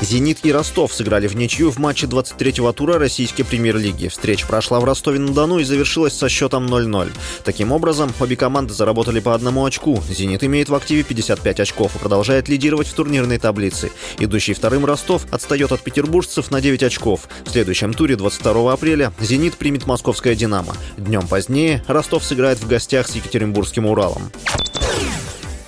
«Зенит» и «Ростов» сыграли в ничью в матче 23-го тура российской премьер-лиги. Встреча прошла в Ростове-на-Дону и завершилась со счетом 0-0. Таким образом, обе команды заработали по одному очку. «Зенит» имеет в активе 55 очков и продолжает лидировать в турнирной таблице. Идущий вторым «Ростов» отстает от петербуржцев на 9 очков. В следующем туре 22 апреля «Зенит» примет московское «Динамо». Днем позднее «Ростов» сыграет в гостях с Екатеринбургским «Уралом».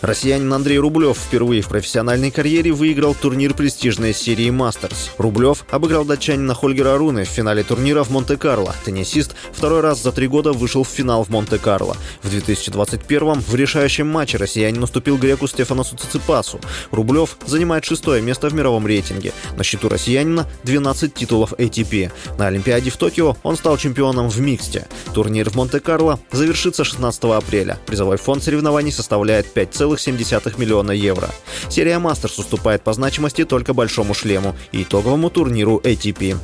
Россиянин Андрей Рублев впервые в профессиональной карьере выиграл турнир престижной серии «Мастерс». Рублев обыграл датчанина Хольгера Руны в финале турнира в Монте-Карло. Теннисист второй раз за три года вышел в финал в Монте-Карло. В 2021 в решающем матче россиянин уступил греку Стефаносу Циципасу. Рублев занимает шестое место в мировом рейтинге. На счету россиянина 12 титулов ATP. На Олимпиаде в Токио он стал чемпионом в миксте. Турнир в Монте-Карло завершится 16 апреля. Призовой фонд соревнований составляет 5,5 1,7 миллиона евро. Серия Мастерс уступает по значимости только Большому шлему и итоговому турниру ATP.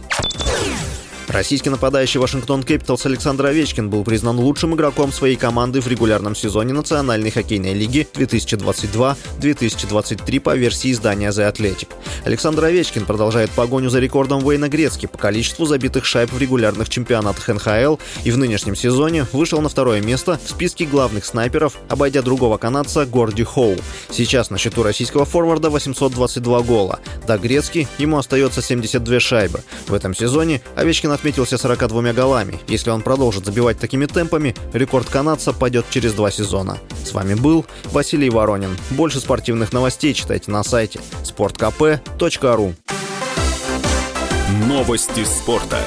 Российский нападающий Вашингтон Кэпиталс Александр Овечкин был признан лучшим игроком своей команды в регулярном сезоне Национальной хоккейной лиги 2022-2023 по версии издания The Athletic. Александр Овечкин продолжает погоню за рекордом Уэйна Грецки по количеству забитых шайб в регулярных чемпионатах НХЛ и в нынешнем сезоне вышел на второе место в списке главных снайперов, обойдя другого канадца Горди Хоу. Сейчас на счету российского форварда 822 гола. До Грецки ему остается 72 шайбы. В этом сезоне Овечкин отметился 42 голами. Если он продолжит забивать такими темпами, рекорд канадца пойдет через два сезона. С вами был Василий Воронин. Больше спортивных новостей читайте на сайте sportkp.ru Новости спорта.